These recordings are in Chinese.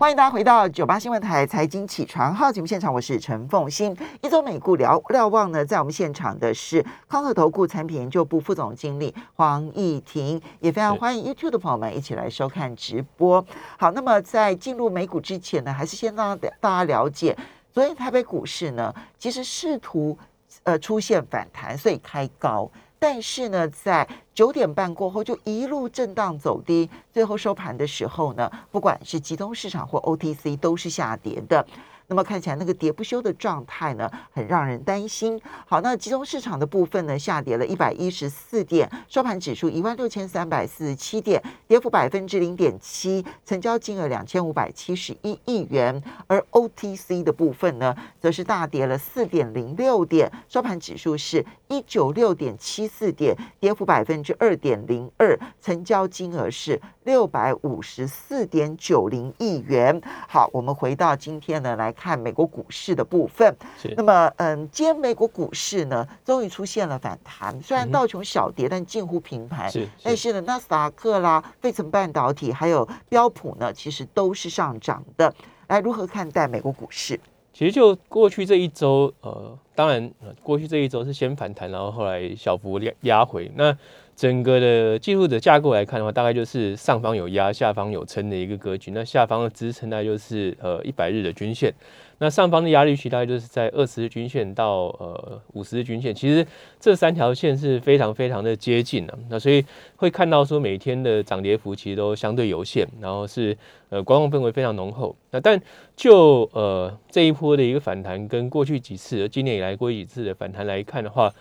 欢迎大家回到九八新闻台财经起床号节目现场，我是陈凤欣。一周美股聊瞭望呢，在我们现场的是康和投顾产品研究部副总经理黄义婷，也非常欢迎 YouTube 的朋友们一起来收看直播。好，那么在进入美股之前呢，还是先让大家了解，昨天台北股市呢，其实试图呃出现反弹，所以开高。但是呢，在九点半过后就一路震荡走低，最后收盘的时候呢，不管是集中市场或 OTC 都是下跌的。那么看起来那个跌不休的状态呢，很让人担心。好，那集中市场的部分呢，下跌了一百一十四点，收盘指数一万六千三百四十七点，跌幅百分之零点七，成交金额两千五百七十一亿元。而 OTC 的部分呢，则是大跌了四点零六点，收盘指数是一九六点七四点，跌幅百分之二点零二，成交金额是六百五十四点九零亿元。好，我们回到今天呢来。看美国股市的部分，那么，嗯，今天美国股市呢，终于出现了反弹。虽然道琼小跌，但近乎平盘。是，但是呢，纳斯达克啦、费城半导体还有标普呢，其实都是上涨的。来，如何看待美国股市？其实就过去这一周，呃，当然，过去这一周是先反弹，然后后来小幅压压回。那整个的技术的架构来看的话，大概就是上方有压，下方有撑的一个格局。那下方的支撑呢，就是呃一百日的均线。那上方的压力区大概就是在二十日均线到呃五十日均线。其实这三条线是非常非常的接近的。那所以会看到说每天的涨跌幅其实都相对有限，然后是呃观望氛围非常浓厚。那但就呃这一波的一个反弹，跟过去几次今年以来过去几次的反弹来看的话，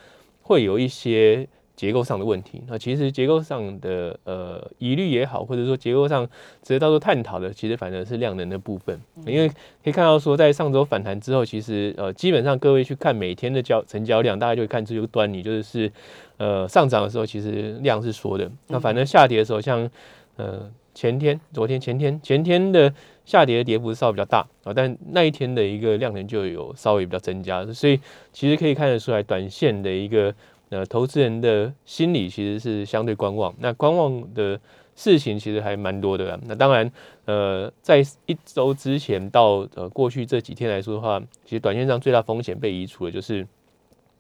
会有一些。结构上的问题，那其实结构上的呃疑虑也好，或者说结构上值得到时候探讨的，其实反而是量能的部分。因为可以看到说，在上周反弹之后，其实呃基本上各位去看每天的交成交量，大家就会看出一个端倪，就是是呃上涨的时候其实量是缩的，那反正下跌的时候，像呃前天、昨天、前天、前天的下跌的跌幅稍微比较大啊，但那一天的一个量能就有稍微比较增加，所以其实可以看得出来，短线的一个。那投资人的心理其实是相对观望，那观望的事情其实还蛮多的。那当然，呃，在一周之前到呃过去这几天来说的话，其实短线上最大风险被移除的就是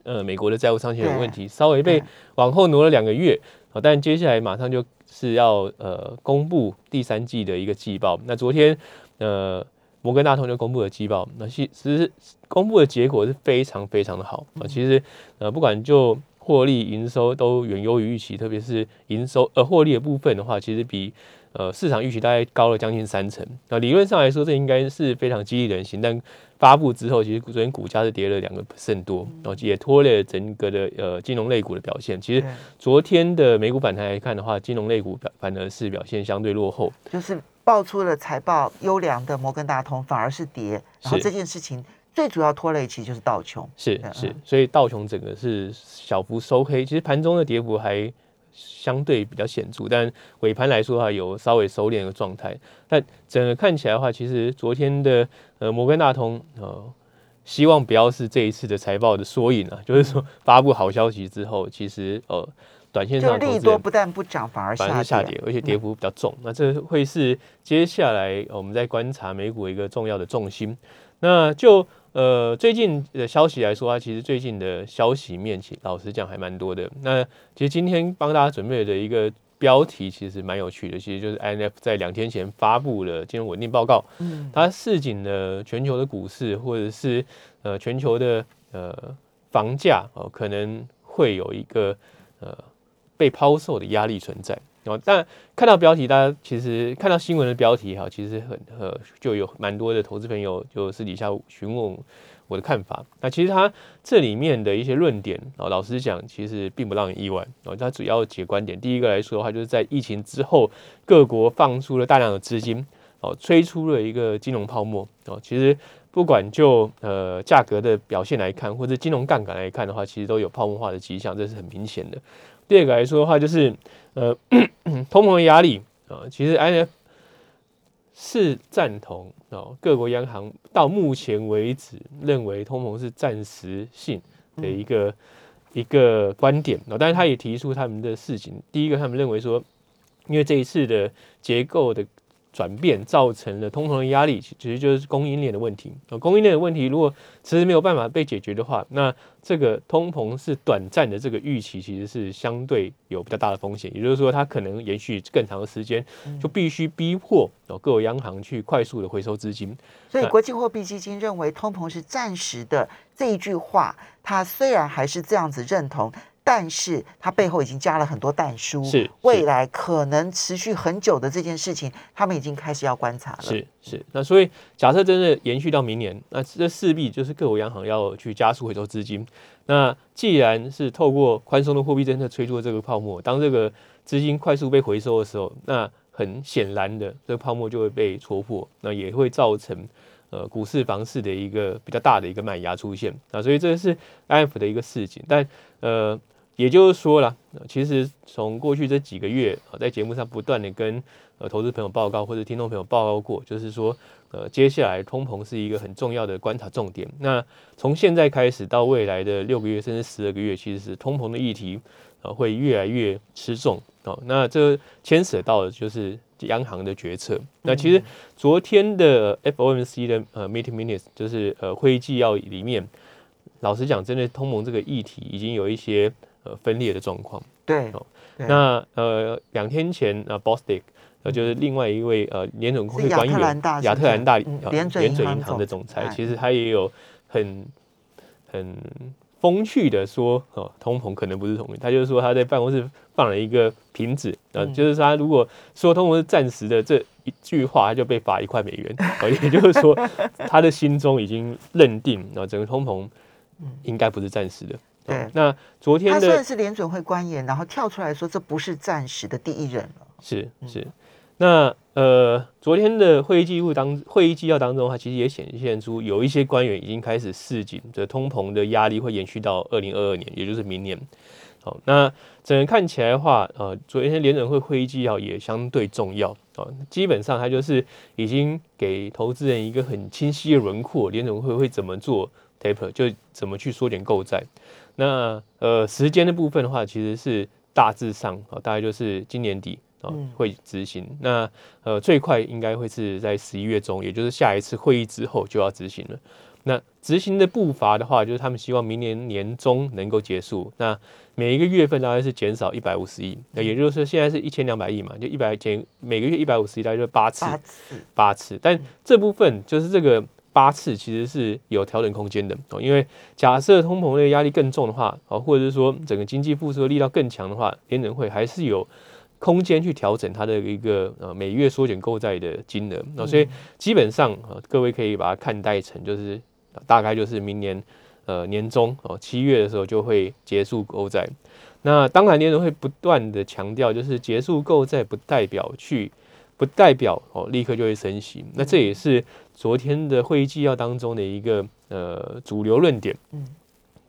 呃美国的债务上限的问题，稍微被往后挪了两个月啊。但接下来马上就是要呃公布第三季的一个季报。那昨天呃摩根大通就公布了季报，那其实公布的结果是非常非常的好啊。其实呃不管就获利营收都远优于预期，特别是营收呃获利的部分的话，其实比呃市场预期大概高了将近三成。那理论上来说，这应该是非常激励人心。但发布之后，其实昨天股价是跌了两个 percent 多，然后也拖累了整个的呃金融类股的表现。其实昨天的美股反弹来看的话，金融类股表反而是表现相对落后，就是爆出了财报优良的摩根大通反而是跌，然后这件事情。最主要拖累其实就是道琼，是是，所以道琼整个是小幅收黑，其实盘中的跌幅还相对比较显著，但尾盘来说的话有稍微收敛的状态。但整个看起来的话，其实昨天的呃摩根大通呃，希望不要是这一次的财报的缩影啊，就是说发布好消息之后，其实呃短线上利多不但不涨，反而反而下跌，而且跌幅比较重。那这会是接下来我们在观察美股一个重要的重心。那就呃，最近的消息来说啊，其实最近的消息面，其老实讲还蛮多的。那其实今天帮大家准备的一个标题，其实蛮有趣的，其实就是 INF 在两天前发布了金融稳定报告。嗯，它市井的全球的股市，或者是呃全球的呃房价哦，可能会有一个呃被抛售的压力存在。哦，但看到标题，大家其实看到新闻的标题哈，其实很呃，就有蛮多的投资朋友就私底下询问我的看法。那其实他这里面的一些论点啊，老实讲，其实并不让人意外。哦，他主要几个观点，第一个来说的话，就是在疫情之后，各国放出了大量的资金，哦，吹出了一个金融泡沫。哦，其实不管就呃价格的表现来看，或者金融杠杆来看的话，其实都有泡沫化的迹象，这是很明显的。第二个来说的话，就是呃，通膨压力啊，其实 I F 是赞同哦，各国央行到目前为止认为通膨是暂时性的一个一个观点哦，但是他也提出他们的事情。第一个，他们认为说，因为这一次的结构的转变造成了通膨的压力，其实就是供应链的问题。呃，供应链的问题如果迟迟没有办法被解决的话，那这个通膨是短暂的，这个预期其实是相对有比较大的风险。也就是说，它可能延续更长的时间，就必须逼迫哦各个央行去快速的回收资金。所以，国际货币基金认为通膨是暂时的这一句话，它虽然还是这样子认同。但是它背后已经加了很多弹书，是未来可能持续很久的这件事情，他们已经开始要观察了。是是，那所以假设真的延续到明年，那这势必就是各国央行要去加速回收资金。那既然是透过宽松的货币政策催出这个泡沫，当这个资金快速被回收的时候，那很显然的，这个泡沫就会被戳破，那也会造成呃股市、房市的一个比较大的一个卖压出现。啊，所以这是 IF 的一个事情，但呃。也就是说了，其实从过去这几个月啊，在节目上不断的跟呃投资朋友报告或者听众朋友报告过，就是说，呃，接下来通膨是一个很重要的观察重点。那从现在开始到未来的六个月甚至十二个月，其实是通膨的议题啊会越来越吃重哦。那这牵扯到的就是央行的决策。那其实昨天的 FOMC 的呃 meeting minutes 就是呃会议纪要里面，老实讲，针对通膨这个议题已经有一些。呃，分裂的状况。对，哦那呃，两天前呃 b o s t i c 呃，就是另外一位呃联总会官员亚特兰大联准银行的总裁，其实他也有很很风趣的说，哦，通膨可能不是通膨，他就是说他在办公室放了一个瓶子，呃，就是他如果说通膨是暂时的这一句话，他就被罚一块美元，也就是说 他的心中已经认定啊，整个通膨应该不是暂时的。对，那昨天他算是联准会官员，然后跳出来说这不是暂时的第一人了。是是，那呃，昨天的会议记录当会议纪要当中，它其实也显现出有一些官员已经开始示警，这通膨的压力会延续到二零二二年，也就是明年。好，那整个看起来的话，呃，昨天联准会会议纪要也相对重要啊，基本上它就是已经给投资人一个很清晰的轮廓，联准会会怎么做 taper，就怎么去缩减购债。那呃，时间的部分的话，其实是大致上啊，大概就是今年底啊会执行。那呃，最快应该会是在十一月中，也就是下一次会议之后就要执行了。那执行的步伐的话，就是他们希望明年年中能够结束。那每一个月份大概是减少一百五十亿，那也就是说现在是一千两百亿嘛，就一百减每个月一百五十亿，大概就八次，八次。但这部分就是这个。八次其实是有调整空间的哦，因为假设通膨的压力更重的话，哦，或者是说整个经济复苏的力道更强的话，联准会还是有空间去调整它的一个呃每月缩减购债的金额。那所以基本上啊，各位可以把它看待成就是大概就是明年呃年中哦七月的时候就会结束购债。那当然联准会不断的强调，就是结束购债不代表去。不代表哦，立刻就会升息。那这也是昨天的会议纪要当中的一个呃主流论点。嗯，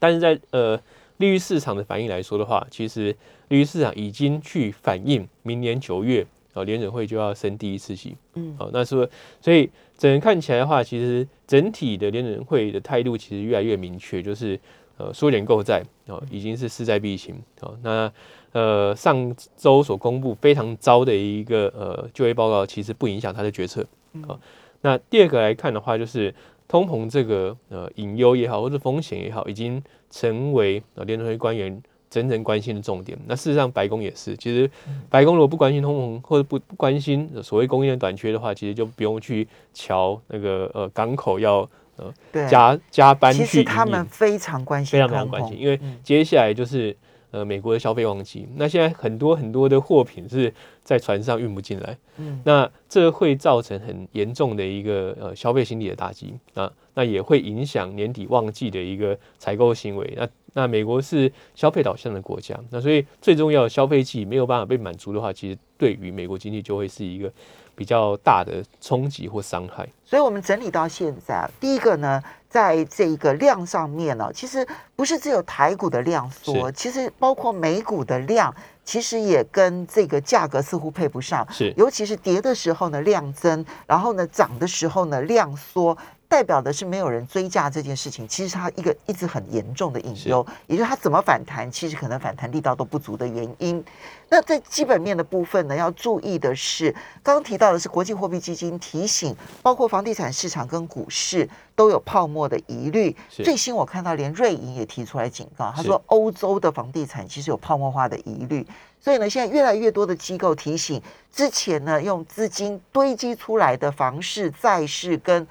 但是在呃利率市场的反应来说的话，其实利率市场已经去反映明年九月啊联准会就要升第一次息。嗯，好，那说所以整个看起来的话，其实整体的联准会的态度其实越来越明确，就是呃缩减购债哦，已经是势在必行。哦，那。呃，上周所公布非常糟的一个呃就业报告，其实不影响他的决策。啊，那第二个来看的话，就是通膨这个呃隐忧也好，或者风险也好，已经成为呃联储会官员真正关心的重点。那事实上，白宫也是。其实，白宫如果不关心通膨，或者不不关心所谓供应链短缺的话，其实就不用去瞧那个呃港口要呃加加班去。其实他们非常关心，非常非常关心，因为接下来就是。呃，美国的消费旺季，那现在很多很多的货品是在船上运不进来，嗯，那这会造成很严重的一个呃消费心理的打击啊，那也会影响年底旺季的一个采购行为。那那美国是消费导向的国家，那所以最重要的消费季没有办法被满足的话，其实对于美国经济就会是一个比较大的冲击或伤害。所以我们整理到现在，第一个呢。在这个量上面呢，其实不是只有台股的量缩，其实包括美股的量，其实也跟这个价格似乎配不上。是，尤其是跌的时候呢量增，然后呢涨的时候呢量缩，代表的是没有人追价这件事情，其实它一个一直很严重的隐忧，也就是它怎么反弹，其实可能反弹力道都不足的原因。那在基本面的部分呢，要注意的是，刚刚提到的是国际货币基金提醒，包括房地产市场跟股市都有泡沫的疑虑。最新我看到连瑞银也提出来警告，他说欧洲的房地产其实有泡沫化的疑虑。所以呢，现在越来越多的机构提醒，之前呢用资金堆积出来的房市、债市跟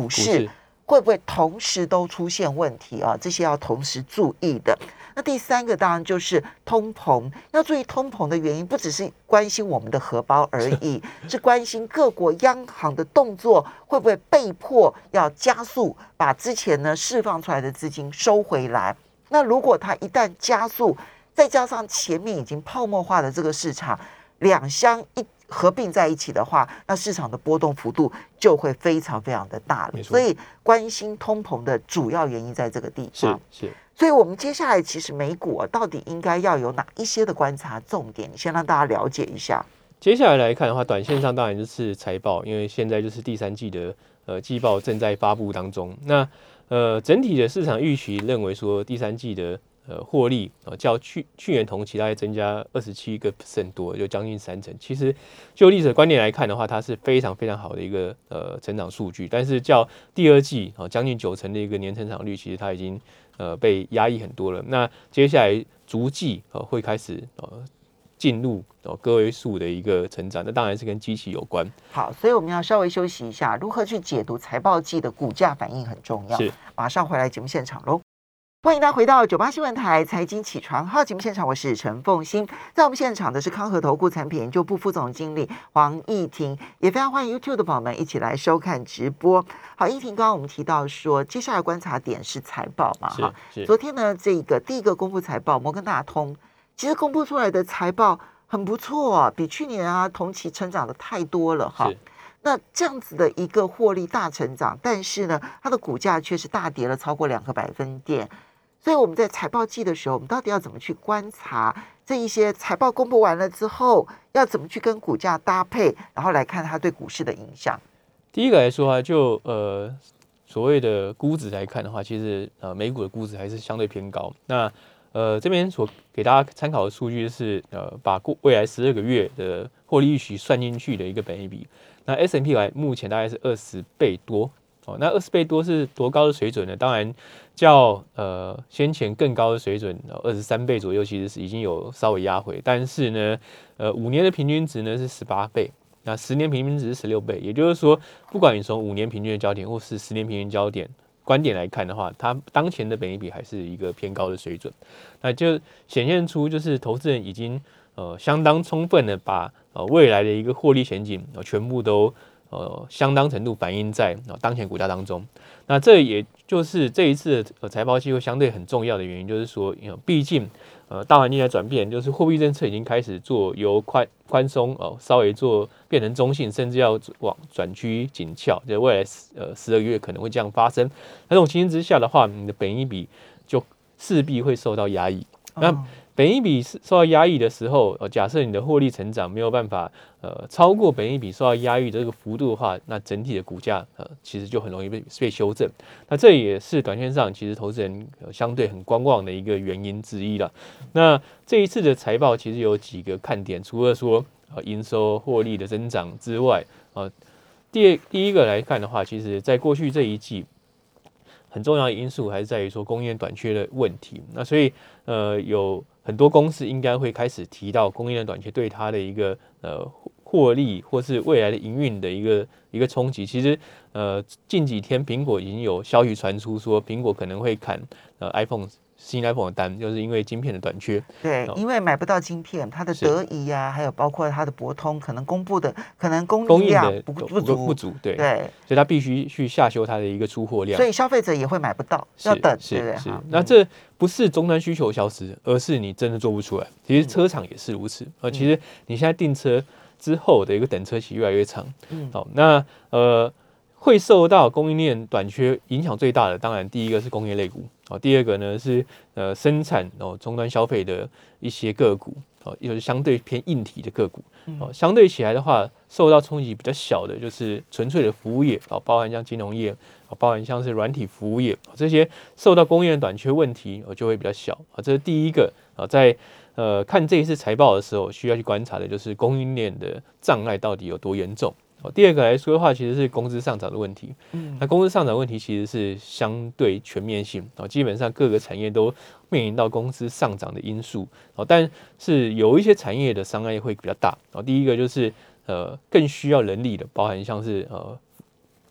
股市会不会同时都出现问题啊？这些要同时注意的。那第三个当然就是通膨，要注意通膨的原因，不只是关心我们的荷包而已，是关心各国央行的动作会不会被迫要加速把之前呢释放出来的资金收回来。那如果它一旦加速，再加上前面已经泡沫化的这个市场，两相一。合并在一起的话，那市场的波动幅度就会非常非常的大了。所以关心通膨的主要原因在这个地方。是是。所以我们接下来其实美股啊，到底应该要有哪一些的观察重点？你先让大家了解一下。接下来来看的话，短线上当然就是财报，因为现在就是第三季的呃季报正在发布当中。那呃整体的市场预期认为说第三季的。呃，获利啊，较去去年同期大概增加二十七个 percent 多，就将近三成。其实就历史观点来看的话，它是非常非常好的一个呃成长数据。但是较第二季啊，将近九成的一个年成长率，其实它已经呃被压抑很多了。那接下来逐季呃会开始呃进入呃个位数的一个成长，那当然是跟机器有关。好，所以我们要稍微休息一下，如何去解读财报季的股价反应很重要。是，马上回来节目现场喽。欢迎大家回到九八新闻台财经起床号节目现场，我是陈凤欣，在我们现场的是康和投顾产品研究部副总经理黄义婷，也非常欢迎 YouTube 的朋友们一起来收看直播。好，义婷，刚刚我们提到说，接下来观察点是财报嘛？哈，昨天呢，这个第一个公布财报，摩根大通其实公布出来的财报很不错，比去年啊同期成长的太多了哈。那这样子的一个获利大成长，但是呢，它的股价却是大跌了超过两个百分点。所以我们在财报季的时候，我们到底要怎么去观察这一些财报公布完了之后，要怎么去跟股价搭配，然后来看它对股市的影响？第一个来说啊，就呃所谓的估值来看的话，其实呃美股的估值还是相对偏高。那呃这边所给大家参考的数据是呃把过未来十二个月的获利预期算进去的一个本益比。那 S M P 来目前大概是二十倍多。哦，那二十倍多是多高的水准呢？当然，较呃先前更高的水准，二十三倍左右，其实是已经有稍微压回。但是呢，呃，五年的平均值呢是十八倍，那十年平均值是十六倍。也就是说，不管你从五年平均的焦点，或是十年平均焦点观点来看的话，它当前的本益比还是一个偏高的水准。那就显现出，就是投资人已经呃相当充分的把呃未来的一个获利前景呃全部都。呃，相当程度反映在当前股价当中。那这也就是这一次呃财报机会相对很重要的原因，就是说，因为毕竟呃大环境在转变，就是货币政策已经开始做由宽宽松哦，稍微做变成中性，甚至要往转趋紧俏。在未来十呃十二月可能会这样发生。那这种情形之下的话，你的本益比就势必会受到压抑。那本一比受到压抑的时候，呃，假设你的获利成长没有办法，呃，超过本一比受到压抑的这个幅度的话，那整体的股价，呃，其实就很容易被被修正。那这也是短线上其实投资人相对很观望的一个原因之一了。那这一次的财报其实有几个看点，除了说呃营收获利的增长之外，呃，第第一个来看的话，其实在过去这一季。很重要的因素还是在于说供应链短缺的问题，那所以呃有很多公司应该会开始提到供应链短缺对它的一个呃获利或是未来的营运的一个一个冲击。其实呃近几天苹果已经有消息传出说苹果可能会砍呃 iPhone。新 iPhone 的单就是因为晶片的短缺，对，因为买不到晶片，它的德仪呀，还有包括它的博通，可能公布的可能供应量不不足不足，对。对，所以它必须去下修它的一个出货量，所以消费者也会买不到，要等，是是。那这不是终端需求消失，而是你真的做不出来。其实车厂也是如此，呃，其实你现在订车之后的一个等车期越来越长，嗯，好，那呃。会受到供应链短缺影响最大的，当然第一个是工业类股啊，第二个呢是呃生产哦终端消费的一些个股哦，又是相对偏硬体的个股哦。相对起来的话，受到冲击比较小的，就是纯粹的服务业哦，包含像金融业哦，包含像是软体服务业这些受到供应链短缺问题哦，就会比较小啊。这是第一个啊，在呃看这一次财报的时候，需要去观察的就是供应链的障碍到底有多严重。第二个来说的话，其实是工资上涨的问题。嗯，那工资上涨问题其实是相对全面性啊，基本上各个产业都面临到工资上涨的因素啊，但是有一些产业的伤害会比较大啊。第一个就是呃更需要人力的，包含像是呃。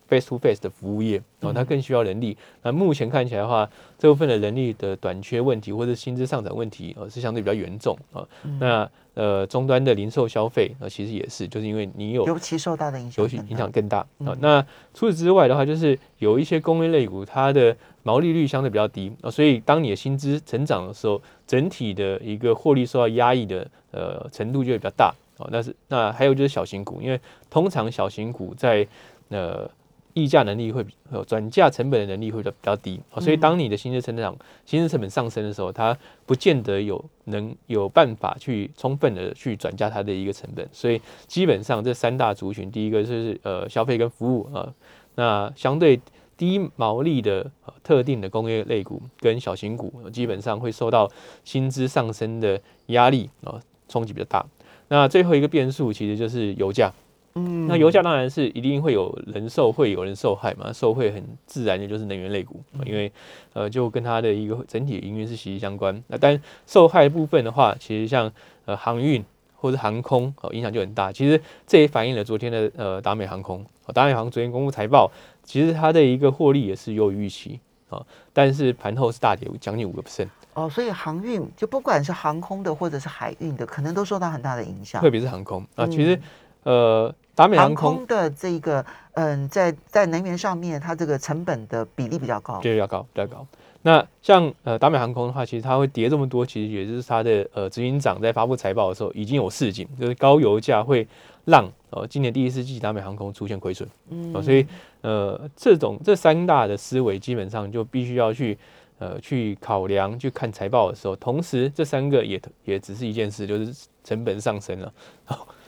Face to face 的服务业哦，它更需要人力。那目前看起来的话，这部分的人力的短缺问题或者薪资上涨问题，呃，是相对比较严重啊。那呃，终端的零售消费，呃，其实也是，就是因为你有尤其受到的影响，尤其影响更大啊。那除此之外的话，就是有一些工业类股，它的毛利率相对比较低啊，所以当你的薪资成长的时候，整体的一个获利受到压抑的呃程度就会比较大啊。那是那还有就是小型股，因为通常小型股在呃。溢价能力会比转嫁成本的能力会比较低，所以当你的薪资成长、薪资成本上升的时候，它不见得有能有办法去充分的去转嫁它的一个成本。所以基本上这三大族群，第一个就是呃消费跟服务啊，那相对低毛利的特定的工业类股跟小型股，基本上会受到薪资上升的压力啊冲击比较大。那最后一个变数其实就是油价。嗯，那油价当然是一定会有人受惠，有人受害嘛。受惠很自然的就是能源类股，因为呃，就跟它的一个整体营运是息息相关。那但受害部分的话，其实像呃航运或者航空哦，影响就很大。其实这也反映了昨天的呃达美航空，达美航空昨天公布财报，其实它的一个获利也是优于预期啊，但是盘后是大跌将近五个 percent。哦，所以航运就不管是航空的或者是海运的，可能都受到很大的影响。特别是航空啊，其实呃。达美航空的这个，嗯，在在能源上面，它这个成本的比例比较高，对比较高，比较高。那像呃达美航空的话，其实它会跌这么多，其实也就是它的呃执行长在发布财报的时候已经有示警，就是高油价会让呃今年第一四季达美航空出现亏损。嗯，所以呃这种这三大的思维基本上就必须要去呃去考量去看财报的时候，同时这三个也也只是一件事，就是成本上升了。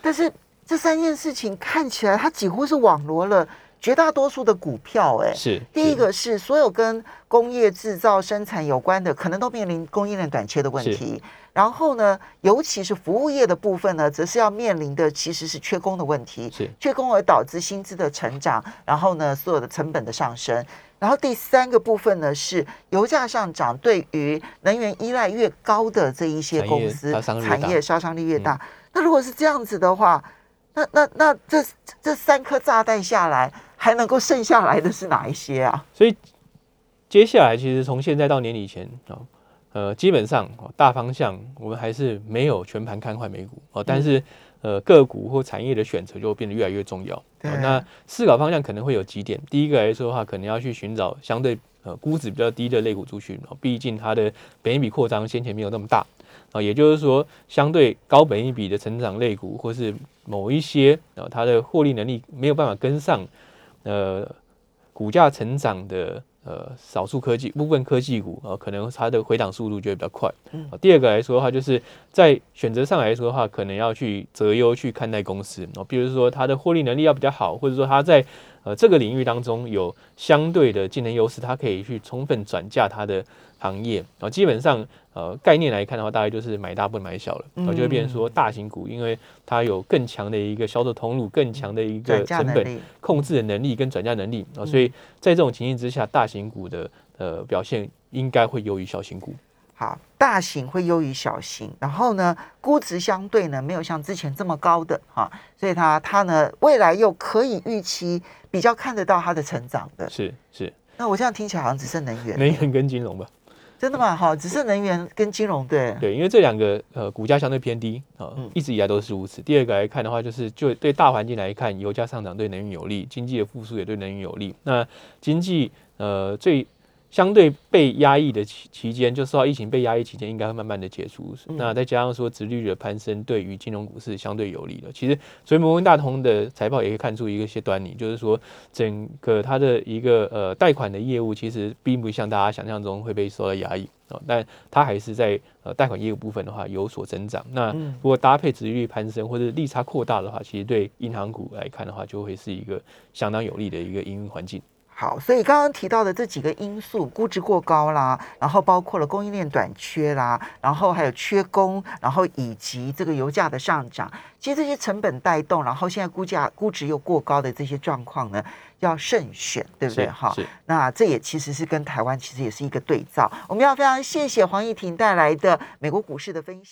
但是。这三件事情看起来，它几乎是网罗了绝大多数的股票。哎，是第一个是所有跟工业制造生产有关的，可能都面临供应链短缺的问题。然后呢，尤其是服务业的部分呢，则是要面临的其实是缺工的问题。是缺工而导致薪资的成长，然后呢，所有的成本的上升。然后第三个部分呢，是油价上涨，对于能源依赖越高的这一些公司产业杀伤力越大。那如果是这样子的话，那那那这这三颗炸弹下来，还能够剩下来的是哪一些啊？所以接下来其实从现在到年底前啊，呃，基本上大方向我们还是没有全盘看坏美股哦，但是呃个股或产业的选择就变得越来越重要。那思考方向可能会有几点，第一个来说的话，可能要去寻找相对呃估值比较低的类股族群哦，毕竟它的本益比扩张先前没有那么大。啊，也就是说，相对高本一比的成长类股，或是某一些啊，它的获利能力没有办法跟上，呃，股价成长的呃少数科技部分科技股啊，可能它的回档速度就会比较快。嗯，第二个来说的话，就是在选择上来说的话，可能要去择优去看待公司啊，比如说它的获利能力要比较好，或者说它在呃这个领域当中有相对的竞争优势，它可以去充分转嫁它的。行业啊，基本上呃概念来看的话，大概就是买大不买小了，然后就会变成说大型股，因为它有更强的一个销售通路，更强的一个成本控制的能力跟转嫁能力啊，所以在这种情形之下，大型股的呃表现应该会优于小型股。好，大型会优于小型，然后呢，估值相对呢没有像之前这么高的哈，所以它它呢未来又可以预期比较看得到它的成长的。是是，那我这样听起来好像只剩能源，能源跟金融吧。真的吗？哈，只剩能源跟金融对对，因为这两个呃股价相对偏低啊，一直以来都是如此。第二个来看的话，就是就对大环境来看，油价上涨对能源有利，经济的复苏也对能源有利。那经济呃最相对被压抑的期期间，就受到疫情被压抑期间，应该会慢慢的结束。那再加上说，殖利率的攀升，对于金融股是相对有利的。其实，所以摩根大通的财报也可以看出一个些端倪，就是说，整个它的一个呃贷款的业务，其实并不像大家想象中会被受到压抑哦，但它还是在呃贷款业务部分的话有所增长。那如果搭配殖利率攀升或者利差扩大的话，其实对银行股来看的话，就会是一个相当有利的一个营运环境。好，所以刚刚提到的这几个因素，估值过高啦，然后包括了供应链短缺啦，然后还有缺工，然后以及这个油价的上涨，其实这些成本带动，然后现在估价估值又过高的这些状况呢，要慎选，对不对？哈，那这也其实是跟台湾其实也是一个对照。我们要非常谢谢黄义婷带来的美国股市的分析。